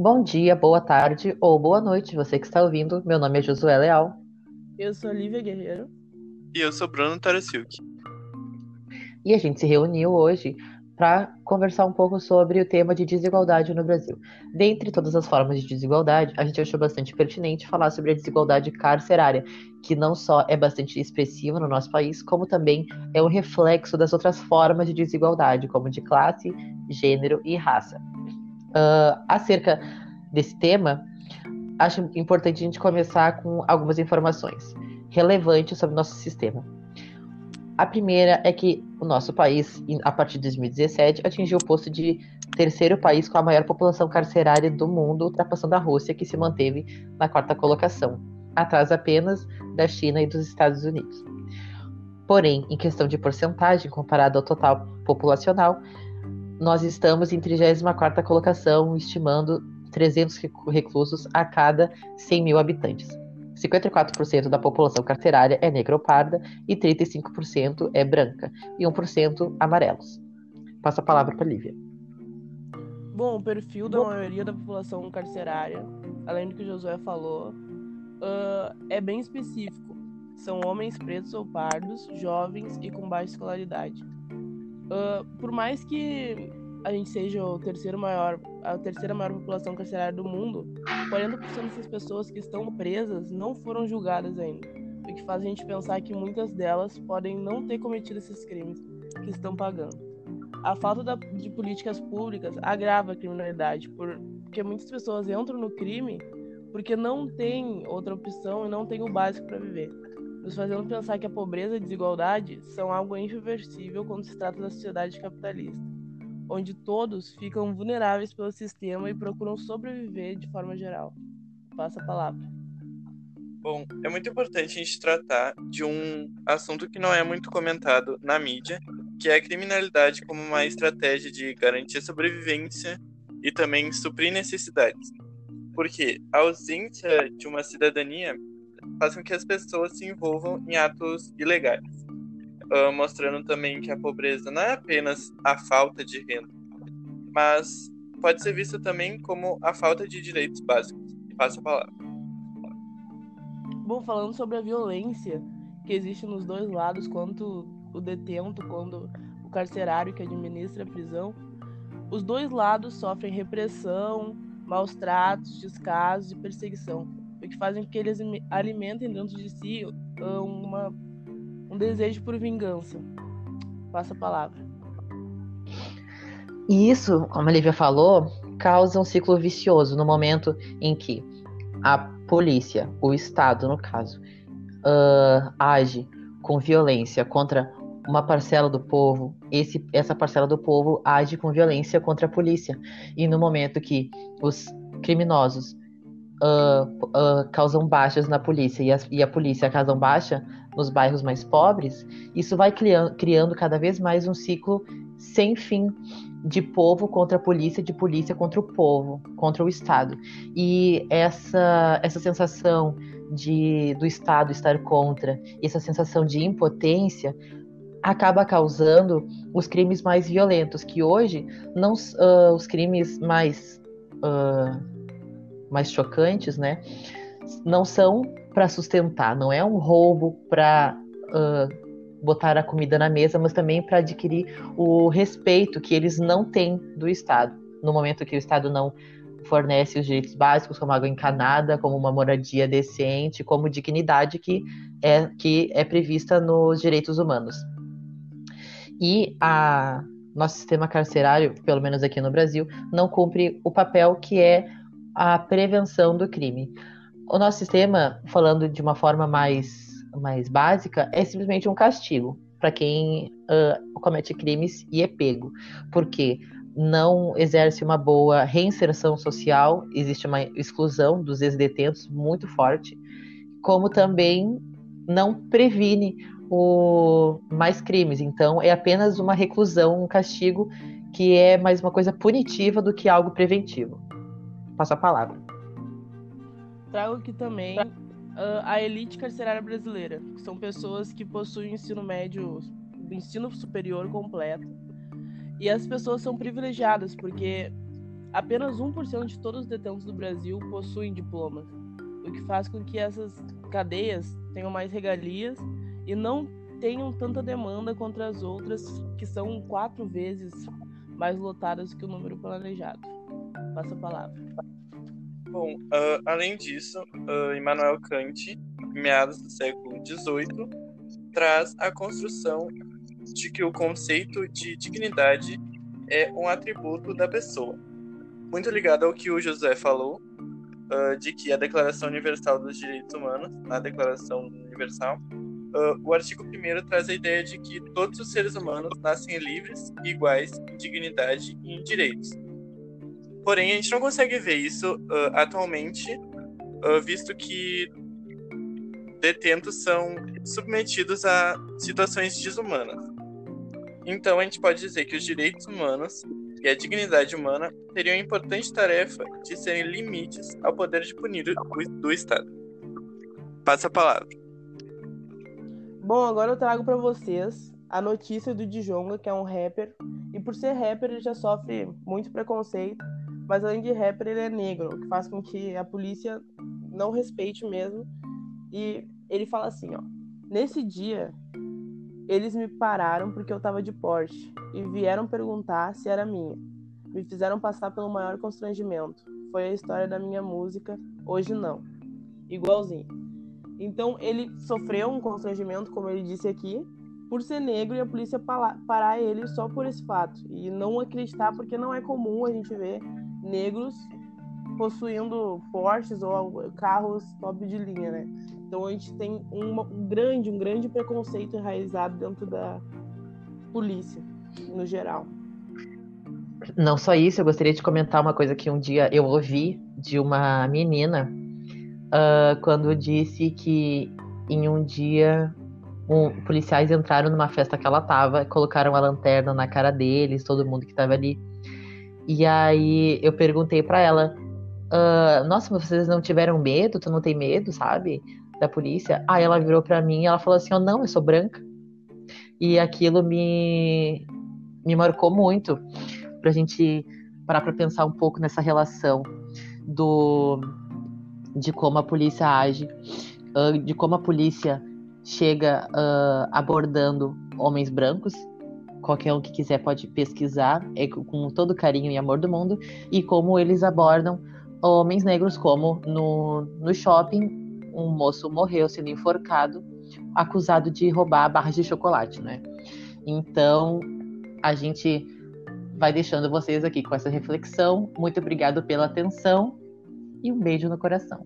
Bom dia, boa tarde ou boa noite, você que está ouvindo. Meu nome é Josué Leal. Eu sou Lívia Guerreiro. E eu sou Bruno Tarasilk. E a gente se reuniu hoje para conversar um pouco sobre o tema de desigualdade no Brasil. Dentre todas as formas de desigualdade, a gente achou bastante pertinente falar sobre a desigualdade carcerária, que não só é bastante expressiva no nosso país, como também é um reflexo das outras formas de desigualdade, como de classe, gênero e raça. Uh, acerca desse tema, acho importante a gente começar com algumas informações relevantes sobre o nosso sistema. A primeira é que o nosso país, a partir de 2017, atingiu o posto de terceiro país com a maior população carcerária do mundo, ultrapassando a Rússia, que se manteve na quarta colocação, atrás apenas da China e dos Estados Unidos. Porém, em questão de porcentagem comparado ao total populacional, nós estamos em 34ª colocação, estimando 300 reclusos a cada 100 mil habitantes. 54% da população carcerária é negra ou parda e 35% é branca e 1% amarelos. Passo a palavra para Lívia. Bom, o perfil da maioria da população carcerária, além do que o Josué falou, uh, é bem específico. São homens pretos ou pardos, jovens e com baixa escolaridade. Uh, por mais que a gente seja o terceiro maior, a terceira maior população carcerária do mundo, 40% dessas pessoas que estão presas não foram julgadas ainda, o que faz a gente pensar que muitas delas podem não ter cometido esses crimes que estão pagando. A falta da, de políticas públicas agrava a criminalidade, porque muitas pessoas entram no crime porque não tem outra opção e não tem o básico para viver nos fazendo pensar que a pobreza e a desigualdade são algo irreversível quando se trata da sociedade capitalista, onde todos ficam vulneráveis pelo sistema e procuram sobreviver de forma geral. Passa a palavra. Bom, é muito importante a gente tratar de um assunto que não é muito comentado na mídia, que é a criminalidade como uma estratégia de garantir sobrevivência e também suprir necessidades. Porque a ausência de uma cidadania faz com que as pessoas se envolvam em atos ilegais, uh, mostrando também que a pobreza não é apenas a falta de renda, mas pode ser vista também como a falta de direitos básicos. Passa a palavra. Bom, falando sobre a violência que existe nos dois lados, quanto o detento, quando o carcerário que administra a prisão, os dois lados sofrem repressão, maus tratos, descasos e perseguição que fazem com que eles alimentem dentro de si ah, uma, um desejo por vingança. Passa a palavra. E isso, como a Lívia falou, causa um ciclo vicioso no momento em que a polícia, o Estado, no caso, uh, age com violência contra uma parcela do povo, esse, essa parcela do povo age com violência contra a polícia. E no momento que os criminosos uh, uh, causam baixas na polícia e a, e a polícia causam baixa nos bairros mais pobres, isso vai criando, criando cada vez mais um ciclo sem fim de povo contra a polícia, de polícia contra o povo, contra o Estado. E essa, essa sensação de, do Estado estar contra, essa sensação de impotência, acaba causando os crimes mais violentos, que hoje não uh, os crimes mais uh, mais chocantes, né? Não são para sustentar, não é um roubo para uh, botar a comida na mesa, mas também para adquirir o respeito que eles não têm do Estado. No momento que o Estado não fornece os direitos básicos, como água encanada, como uma moradia decente, como dignidade que é, que é prevista nos direitos humanos. E a nosso sistema carcerário, pelo menos aqui no Brasil, não cumpre o papel que é a prevenção do crime. O nosso sistema, falando de uma forma mais, mais básica, é simplesmente um castigo para quem uh, comete crimes e é pego, porque não exerce uma boa reinserção social, existe uma exclusão dos ex-detentos muito forte, como também não previne o mais crimes. Então, é apenas uma reclusão, um castigo que é mais uma coisa punitiva do que algo preventivo passo a palavra. Trago aqui também uh, a elite carcerária brasileira, que são pessoas que possuem ensino médio, ensino superior completo. E as pessoas são privilegiadas porque apenas 1% de todos os detentos do Brasil possuem diplomas, o que faz com que essas cadeias tenham mais regalias e não tenham tanta demanda contra as outras, que são quatro vezes mais lotadas que o número planejado. Passa a palavra. Bom, uh, além disso, uh, Immanuel Kant, meados do século XVIII, traz a construção de que o conceito de dignidade é um atributo da pessoa. Muito ligado ao que o José falou, uh, de que a Declaração Universal dos Direitos Humanos, a Declaração Universal, uh, o artigo 1 traz a ideia de que todos os seres humanos nascem livres iguais em dignidade e em direitos. Porém, a gente não consegue ver isso uh, atualmente, visto que detentos são submetidos a situações desumanas. Então, a gente pode dizer que os direitos humanos e a dignidade humana teriam a importante tarefa de serem limites ao poder de punir do Estado. Passa a palavra. Bom, agora eu trago para vocês a notícia do Djonga, que é um rapper, e por ser rapper ele já sofre muito preconceito, mas além de rapper ele é negro, o que faz com que a polícia não respeite mesmo. E ele fala assim, ó: "Nesse dia eles me pararam porque eu tava de Porsche e vieram perguntar se era minha. Me fizeram passar pelo maior constrangimento. Foi a história da minha música, hoje não. Igualzinho. Então ele sofreu um constrangimento, como ele disse aqui, por ser negro e a polícia parar ele só por esse fato. E não acreditar, porque não é comum a gente ver negros possuindo Porsches ou carros top de linha, né? Então a gente tem uma, um grande, um grande preconceito enraizado dentro da polícia, no geral. Não só isso, eu gostaria de comentar uma coisa que um dia eu ouvi de uma menina uh, quando disse que em um dia um, policiais entraram numa festa que ela tava, colocaram a lanterna na cara deles, todo mundo que tava ali. E aí eu perguntei para ela, uh, nossa, vocês não tiveram medo? Tu não tem medo, sabe? da polícia. Aí ela virou para mim e ela falou assim: "Oh, não, eu sou branca". E aquilo me me marcou muito pra gente parar para pensar um pouco nessa relação do de como a polícia age, de como a polícia chega uh, abordando homens brancos. Qualquer um que quiser pode pesquisar, é com todo carinho e amor do mundo, e como eles abordam homens negros, como no, no shopping um moço morreu sendo enforcado, acusado de roubar barras de chocolate, né? Então, a gente vai deixando vocês aqui com essa reflexão. Muito obrigado pela atenção e um beijo no coração.